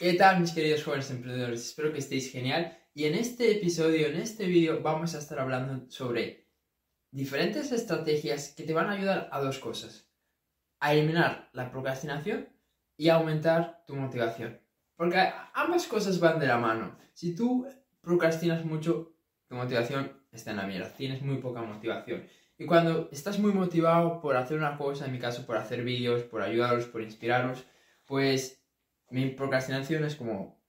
¿Qué tal mis queridos jóvenes emprendedores? Espero que estéis genial y en este episodio, en este vídeo vamos a estar hablando sobre diferentes estrategias que te van a ayudar a dos cosas. A eliminar la procrastinación y a aumentar tu motivación. Porque ambas cosas van de la mano. Si tú procrastinas mucho, tu motivación está en la mierda. Tienes muy poca motivación. Y cuando estás muy motivado por hacer una cosa, en mi caso por hacer vídeos, por ayudaros, por inspiraros, pues mi procrastinación es como,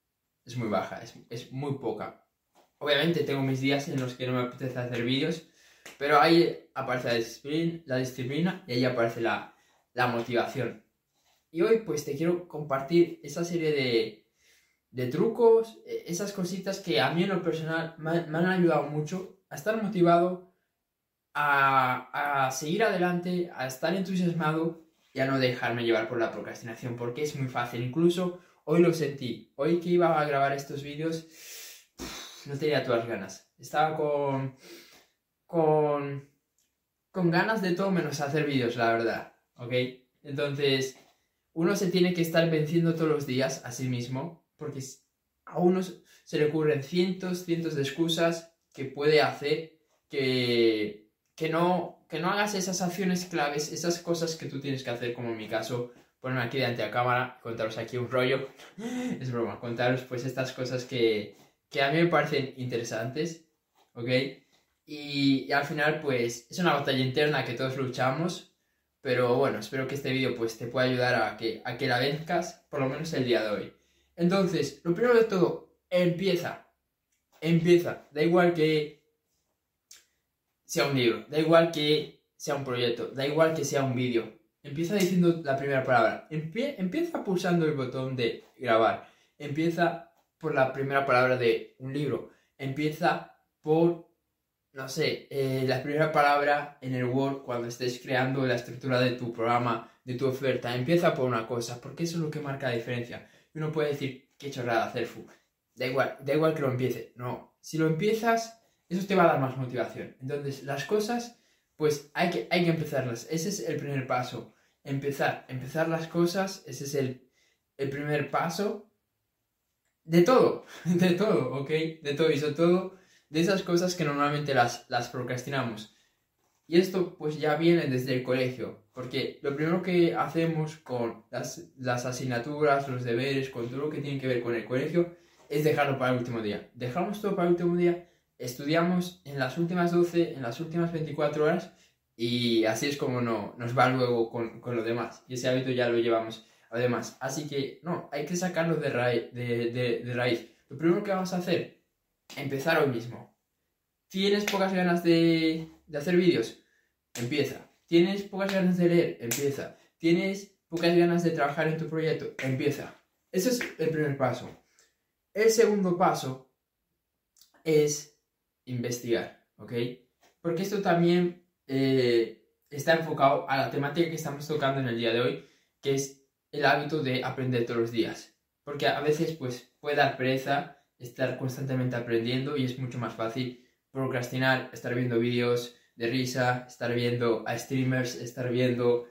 es muy baja, es, muy poca. Obviamente tengo mis días en los que no me apetece hacer vídeos, pero ahí aparece la disciplina, la disciplina y ahí aparece la, motivación. Y hoy pues te quiero compartir esa serie de, de trucos, e, esas cositas que a mí en lo personal me, han ayudado mucho a estar motivado, a, a, seguir adelante, a estar entusiasmado ya no dejarme llevar por la procrastinación, porque es muy fácil. Incluso hoy lo sentí. Hoy que iba a grabar estos vídeos, no tenía todas las ganas. Estaba con, con, con ganas de todo menos hacer vídeos, la verdad. ¿Ok? Entonces, uno se tiene que estar venciendo todos los días a sí mismo, porque a uno se le ocurren cientos, cientos de excusas que puede hacer que, que no, que no hagas esas acciones claves, esas cosas que tú tienes que hacer, como en mi caso, ponerme aquí delante de la cámara, contaros aquí un rollo, es broma, contaros pues estas cosas que, que a mí me parecen interesantes, ¿ok? Y, al final pues es una batalla interna que todos luchamos, pero bueno, espero que este vídeo pues te pueda ayudar a que, a que la venzcas, por lo menos el día de hoy. Entonces, lo primero de todo, empieza, empieza, da igual que sea un libro, da igual que sea un proyecto, da igual que sea un vídeo. Empieza diciendo la primera palabra. empieza pulsando el botón de grabar. Empieza por la primera palabra de un libro. Empieza por, no sé, eh, la primera palabra en el Word cuando estés creando la estructura de tu programa, de tu oferta. Empieza por una cosa, porque eso es lo que marca la diferencia. Uno puede decir, qué chorrada hacer, fu. Da igual, da igual que lo empiece. No, si lo empiezas, eso te va a dar más motivación. Entonces, las cosas, pues hay que, hay que empezarlas. Ese es el primer paso. Empezar, empezar las cosas, ese es el, primer paso de todo, de todo, ¿ok? De todo y sobre todo de esas cosas que normalmente las, las procrastinamos. Y esto pues ya viene desde el colegio, porque lo primero que hacemos con las, las, asignaturas, los deberes, con todo lo que tiene que ver con el colegio, es dejarlo para el último día. Dejamos todo para el último día estudiamos en las últimas 12, en las últimas 24 horas y así es como no, nos va luego con, con lo demás. Y ese hábito ya lo llevamos además. Así que no, hay que sacarlo de, raíz, de, de, raíz. Lo primero que vamos a hacer, empezar hoy mismo. ¿Tienes pocas ganas de, de hacer vídeos? Empieza. ¿Tienes pocas ganas de leer? Empieza. ¿Tienes pocas ganas de trabajar en tu proyecto? Empieza. Ese es el primer paso. El segundo paso es investigar, ¿ok? Porque esto también eh, está enfocado a la temática que estamos tocando en el día de hoy, que es el hábito de aprender todos los días. Porque a veces pues puede dar pereza estar constantemente aprendiendo y es mucho más fácil procrastinar, estar viendo vídeos de risa, estar viendo a streamers, estar viendo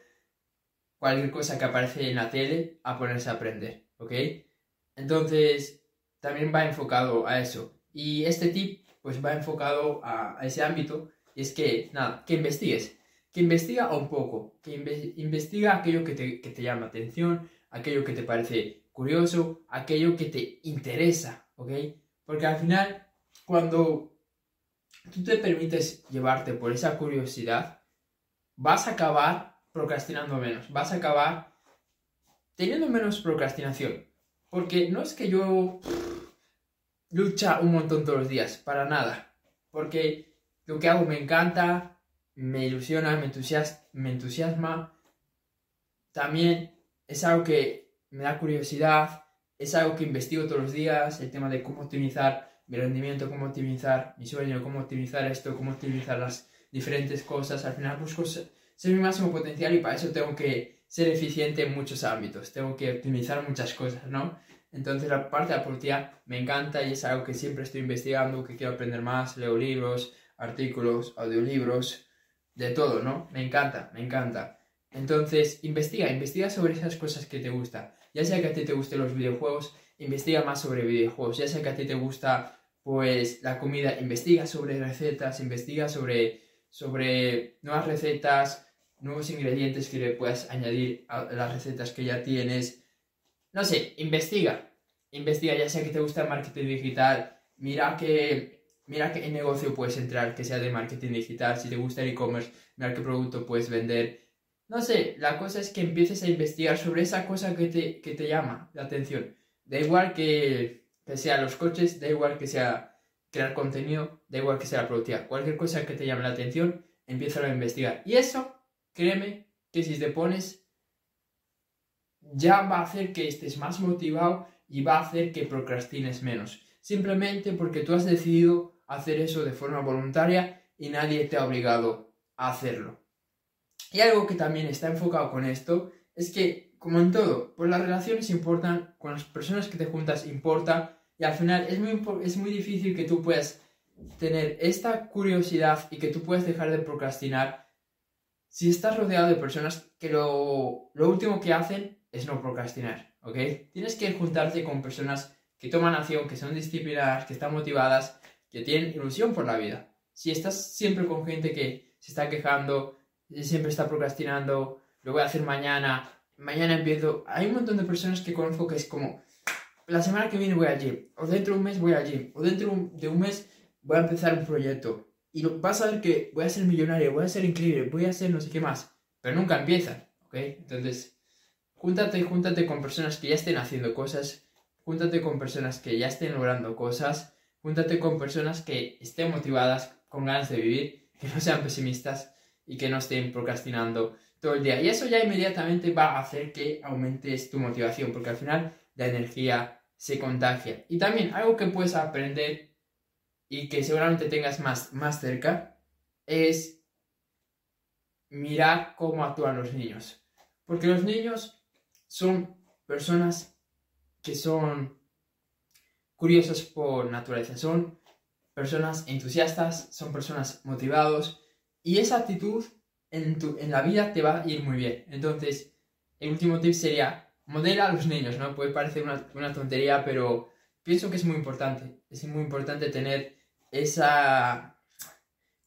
cualquier cosa que aparece en la tele a ponerse a aprender, ¿ok? Entonces, también va enfocado a eso. Y este tip pues va enfocado a, ese ámbito, y es que, nada, que investigues, que investiga un poco, que investiga aquello que te, que te llama atención, aquello que te parece curioso, aquello que te interesa, ¿ok? Porque al final, cuando tú te permites llevarte por esa curiosidad, vas a acabar procrastinando menos, vas a acabar teniendo menos procrastinación. Porque no es que yo lucha un montón todos los días, para nada. Porque lo que hago me encanta, me ilusiona, me, me entusiasma. También es algo que me da curiosidad, es algo que investigo todos los días, el tema de cómo optimizar mi rendimiento, cómo optimizar mi sueño, cómo optimizar esto, cómo optimizar las diferentes cosas. Al final busco ser mi máximo potencial y para eso tengo que ser eficiente en muchos ámbitos, tengo que optimizar muchas cosas, ¿no? Entonces la parte de la productividad me encanta y es algo que siempre estoy investigando, que quiero aprender más, leo libros, artículos, audiolibros, de todo, ¿no? Me encanta, me encanta. Entonces, investiga, investiga sobre esas cosas que te gustan. Ya sea que a ti te gusten los videojuegos, investiga más sobre videojuegos. Ya sea que a ti te gusta pues la comida, investiga sobre recetas, investiga sobre, sobre nuevas recetas, nuevos ingredientes que le puedas añadir a las recetas que ya tienes. No sé, investiga. Investiga, ya sea que te gusta el marketing digital, mira mira qué negocio puedes entrar que sea de marketing digital. Si te gusta el e-commerce, mira qué producto puedes vender. No sé, la cosa es que empieces a investigar sobre esa cosa que te, que te llama la atención. Da igual que, que sea los coches, da igual que sea crear contenido, da igual que sea la productividad. Cualquier cosa que te llame la atención, empieza a investigar. Y eso, créeme, que si te pones, ya va a hacer que estés más motivado y va a hacer que procrastines menos. Simplemente porque tú has decidido hacer eso de forma voluntaria y nadie te ha obligado a hacerlo. Y algo que también está enfocado con esto es que, como en todo, pues las relaciones importan, con las personas que te juntas importa, y al final es muy, es muy difícil que tú puedas tener esta curiosidad y que tú puedas dejar de procrastinar si estás rodeado de personas que lo, lo último que hacen es no procrastinar, ¿ok? Tienes que juntarte con personas que toman acción, que son disciplinadas, que están motivadas, que tienen ilusión por la vida. Si estás siempre con gente que se está quejando, siempre está procrastinando, lo voy a hacer mañana, mañana empiezo. Hay un montón de personas que conozco que es como, la semana que viene voy al gym, o dentro de un mes voy al gym, o dentro de un mes voy a empezar un proyecto. Y vas a ver que voy a ser millonario, voy a ser increíble, voy a ser no sé qué más, pero nunca empiezan, ¿ok? Entonces, júntate, júntate con personas que ya estén haciendo cosas, júntate con personas que ya estén logrando cosas, júntate con personas que estén motivadas, con ganas de vivir, que no sean pesimistas y que no estén procrastinando todo el día. Y eso ya inmediatamente va a hacer que aumentes tu motivación, porque al final la energía se contagia. Y también algo que puedes aprender y que seguramente tengas más, más cerca es mirar cómo actúan los niños. Porque los niños son personas que son curiosas por naturaleza, son personas entusiastas, son personas motivados y esa actitud en, tu, en la vida te va a ir muy bien. Entonces, el último tip sería modela a los niños, ¿no? Puede parecer una, una tontería, pero pienso que es muy importante. Es muy importante tener esa...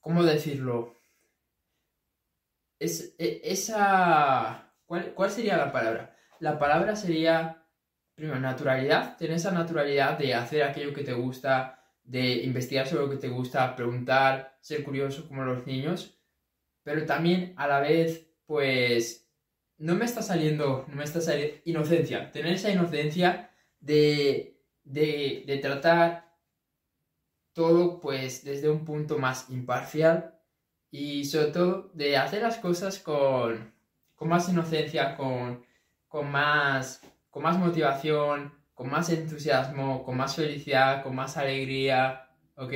¿Cómo decirlo? Es, e, esa... ¿Cuál, ¿Cuál sería la palabra? La palabra sería, primero, naturalidad. Tener esa naturalidad de hacer aquello que te gusta, de investigar sobre lo que te gusta, preguntar, ser curioso como los niños, pero también a la vez, pues, no me está saliendo, no me está saliendo inocencia, tener esa inocencia de, de, de tratar todo, pues, desde un punto más imparcial y sobre todo de hacer las cosas con, con más inocencia, con, con, más, con más motivación, con más entusiasmo, con más felicidad, con más alegría, ¿ok?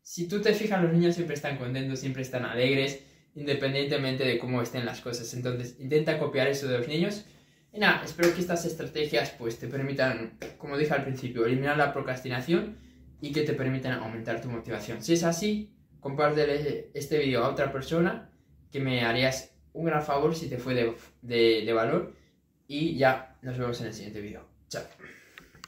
Si tú te fijas, los niños siempre están contentos, siempre están alegres, independientemente de cómo estén las cosas. Entonces, intenta copiar eso de los niños. Y nada, espero que estas estrategias pues te permitan, como dije al principio, eliminar la procrastinación y que te permitan aumentar tu motivación. Si es así, compártele este vídeo a otra persona que me harías un gran favor si te fue de, de, de valor. Y ya nos vemos en el siguiente vídeo. Chao.